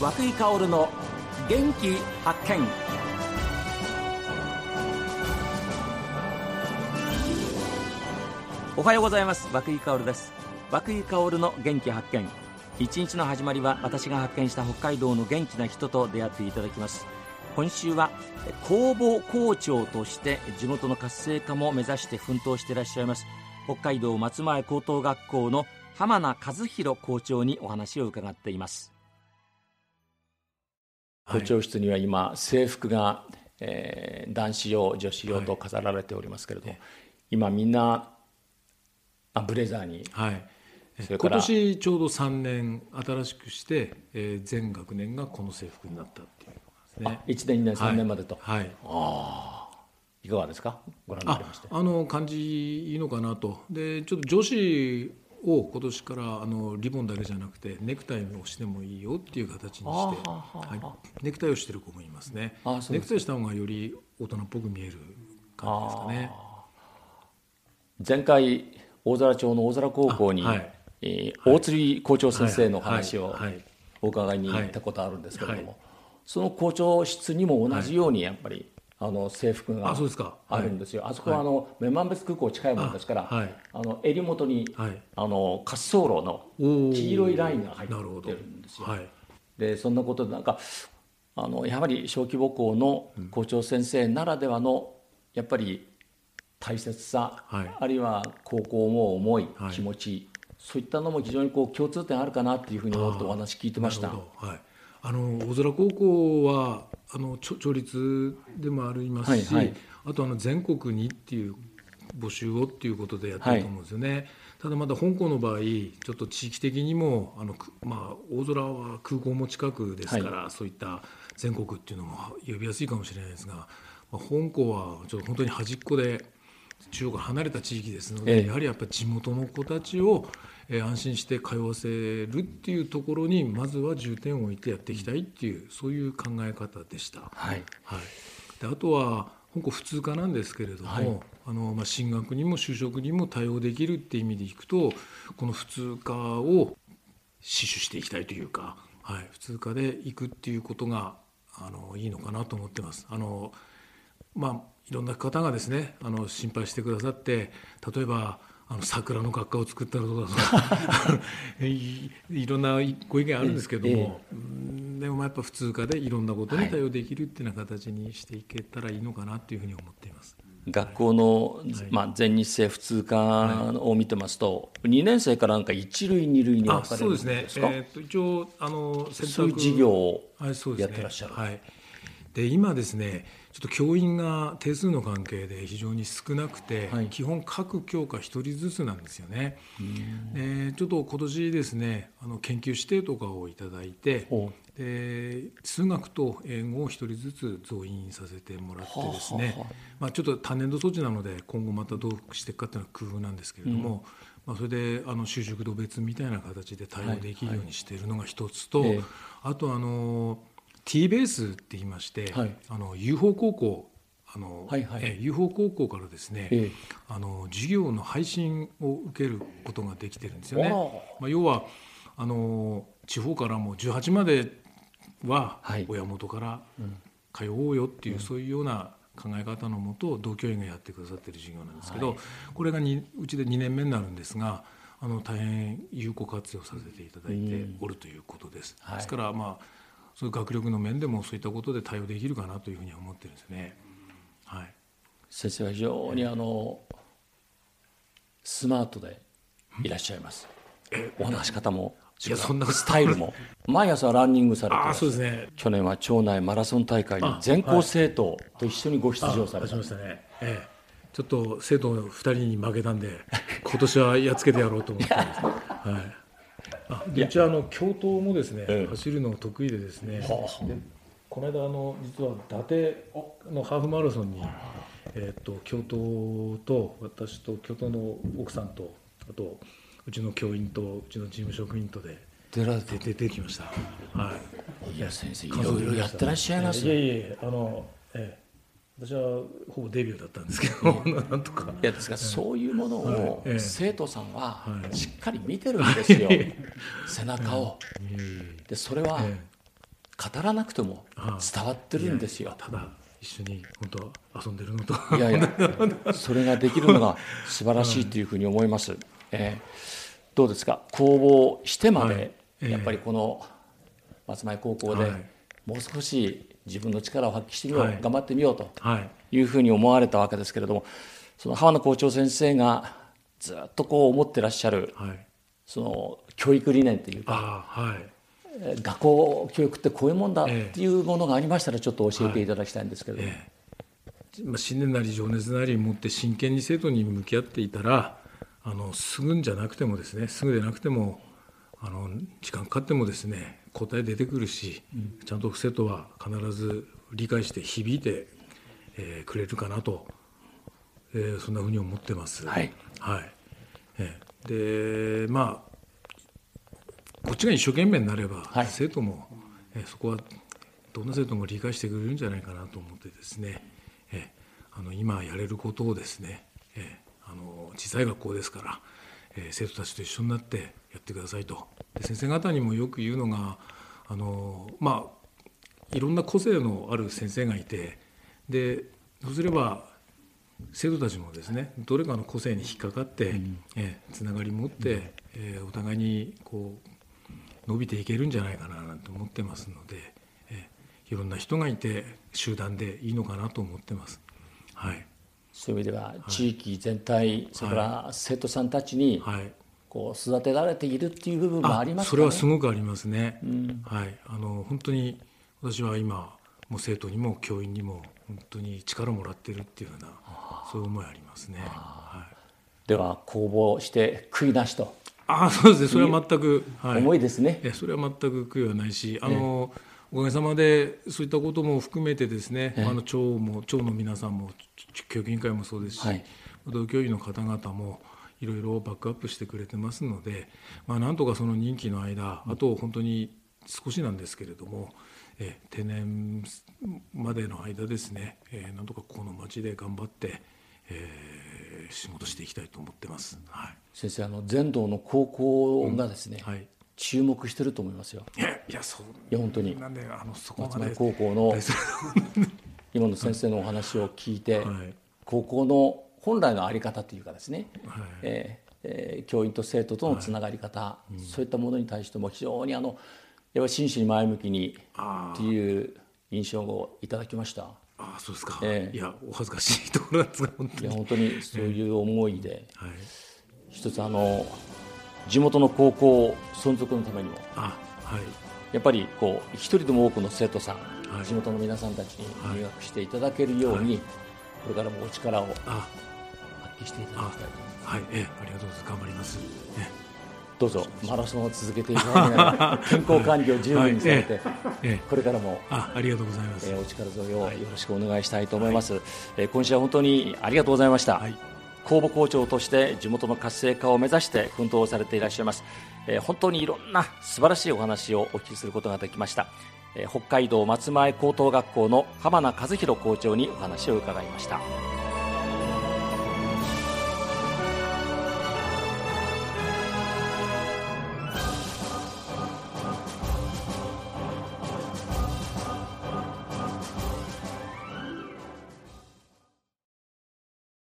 和久井薫の元気発見。おはようございます。和久井薫です。和久井薫の元気発見。一日の始まりは私が発見した北海道の元気な人と出会っていただきます。今週は工房校長として地元の活性化も目指して奮闘していらっしゃいます北海道松前高等学校の浜名和弘校長にお話を伺っています。校長室には今制服が、えー、男子用女子用と飾られておりますけれど、はい、今みんなあブレザーに、はい、今年ちょうど3年新しくして、えー、全学年がこの制服になったっていうですね。1年2年3年までと、はい、はい、ああいかがですか？ご覧になりまして。あの感じいいのかなと。でちょっと女子を今年からあのリボンだけじゃなくてネクタイをしてもいいよっていう形にして、はい、ネクタイをしてる子もいますね。ネクタイした方がより大人っぽく見える感じですかね。前回大空町の大空高校に、はい。えー、大釣校長先生の話をお伺いに行ったことあるんですけれども、その校長室にも同じようにやっぱり、あの制服があるんですよ。あそこはあの女満別空港近いものですから、あの襟元にあの滑走路の黄色いラインが入ってるんですよ。でそんなことでなんかあのやはり小規模校の校長先生ならではのやっぱり大切さ、あるいは高校も重い気持ち、そういったのも非常にこう共通点あるかなっていうふうに思ってお話聞いてました。はいあの大空高校はあの町立でもありますし、はいはい、あとあの全国にっていう募集をっていうことでやってると思うんですよね。はい、ただまだ香港の場合ちょっと地域的にもあの、まあ、大空は空港も近くですから、はい、そういった全国っていうのも呼びやすいかもしれないですが、まあ、香港はちょっと本当に端っこで中央から離れた地域ですので、ええ、やはりやっぱり地元の子たちをえ安心して通わせるっていうところにまずは重点を置いてやっていきたいっていうそういう考え方でした。はい、はい、であとは香港普通科なんですけれども、はい、あのまあ、進学にも就職にも対応できるっていう意味でいくとこの普通科を死守していきたいというか、はい、普通科でいくっていうことがあのいいのかなと思ってます。あのまあ、いろんな方がですねあの心配してくださって例えばあの桜の学科を作ったらとか いいろんなご意見あるんですけども、ええ、でもやっぱ普通科でいろんなことに対応できるっていうような形にしていけたらいいのかなっていうふうに思っています。学校の、はい、まあ、全日制普通科を見てますと、はい、2年生からなんか一類二類に分かれるんですか？そうですね、えー、と一応あのそういう授業をやってらっしゃる、はい、で今ですねちょっと教員が定数の関係で非常に少なくて、はい、基本各教科1人ずつなんですよね。でちょっと今年ですねあの研究指定とかをいただいてで数学と英語を1人ずつ増員させてもらってですね、はあはあ、まあ、ちょっと単年度措置なので今後またどうしていくかというのは工夫なんですけれども、うん、まあ、それであの就職度別みたいな形で対応できるようにしているのが一つと、はい。はい、あとあの T ベースって言いまして、はい、あの UFO 高校あの、はいはい、え UFO 高校からですね、えあの授業の配信を受けることができてるんですよね。まあ、要はあの地方からも18までは親元から通おうよっていう、はい、そういうような考え方のもと同教員がやってくださってる授業なんですけど、はい、これがにうちで2年目になるんですがあの大変有効活用させていただいておるということです。ですからまあそういう学力の面でもそういったことで対応できるかなというふうに思ってるんですね。はい、先生は非常にあのスマートでいらっしゃいます。お話し方もいやそんなスタイルも。毎朝ランニングされてそうです、ね、去年は町内マラソン大会に全校生徒と一緒にご出場された、はい、ましたね、ええ、ちょっと生徒2人に負けたんで今年はやっつけてやろうと思ってます、はいうちはあの京都もですね、ええ、走るの得意でですね、はあ、でこの間あの実は伊達のハーフマラソンに、えーと、京都と私と京都の奥さんとあとうちの教員とうちの事務職員とで出られて。出てきました。はい。いや先生いろいろやってらっしゃいます。いやいやあのええ私はほぼデビューだったんですけど、なんとか。いやですが、そういうものを生徒さんはしっかり見てるんですよ、背中を。でそれは語らなくても伝わってるんですよ。ただ一緒に本当遊んでるのと。いやいや それができるのが素晴らしいというふうに思います。えー、どうですか？公募してまで、やっぱりこの松前高校でもう少し自分の力を発揮してみよう、頑張ってみようとい。うふうに思われたわけですけれどもその浜野校長先生がずっとこう思ってらっしゃる、その教育理念というか、学校教育ってこういうもんだっていうものがありましたらちょっと教えていただきたいんですけど、ええ。まあ、信念なり情熱なり持って真剣に生徒に向き合っていたらあのすぐんじゃなくてもですねすぐでなくてもあの時間かかってもですね答え出てくるし、うん、ちゃんと生徒は必ず理解して響いて、えー、くれるかなと、えー、そんなふうに思ってます。はい、はい。えー、でまあこっちが一生懸命になれば、はい、生徒も、えー、そこはどんな生徒も理解してくれるんじゃないかなと思ってですね、えー、あの今やれることをですね、えー、あの小さい学校ですから、えー、生徒たちと一緒になってやってくださいと。で先生方にもよく言うのがあのまあいろんな個性のある先生がいてでそうすれば生徒たちもですねどれかの個性に引っかかって、うん、えー、つながり持って、えー、お互いにこう伸びていけるんじゃないかななんて思ってますので、えいろんな人がいて集団でいいのかなと思ってます。はい、そういう意味では地域全体、はい、それから生徒さんたちに、こう育てられているっていう部分もあります、ね、それはすごくありますね。うん、はい、あの本当に私は今もう生徒にも教員にも本当に力をもらってるっていうようなそういう思いありますね。はい、では公募して悔いなしと。あそうですね。それは全く、はい、重いですね。それは全く悔いはないしあの、おかげさまでそういったことも含めてですね、あの町も町の皆さんも教育委員会もそうですし、はい、同教員の方々もいろいろバックアップしてくれてますので、まあ、なんとかその任期の間あと本当に少しなんですけれども、え定年までの間ですね、えー、なんとかこの町で頑張って、えー、仕事していきたいと思ってます。はい、先生あの全道の高校がですね、うん、はい。注目してると思いますよ。いやいやそう。いや本当に。なんであのそこ松前高校の今の先生のお話を聞いて、はい、高校の本来の在り方というかですね、はい、えーえー、教員と生徒とのつながり方、はいうん、そういったものに対しても非常にあのやっぱ真摯に前向きにっていう印象をいただきました。あそうですか、えー、いやお恥ずかしいところなんですが本当にいや本当にそういう思いで、はい、一つあの地元の高校存続のためにもあ、はい、やっぱりこう一人でも多くの生徒さん、はい、地元の皆さんたちに入学していただけるように、これからもお力をしていただきたいと思います。はい、えありがとうございます。頑張ります。え。どうぞマラソンを続けていただきながら健康管理を十分にされて、これからもあありがとうございます、えお力添えをよろしくお願いしたいと思います、え今週は本当にありがとうございました、はい、公募校長として地元の活性化を目指して奮闘されていらっしゃいます、え本当にいろんな素晴らしいお話をお聞きすることができました、え北海道松前高等学校の浜名和弘校長にお話を伺いました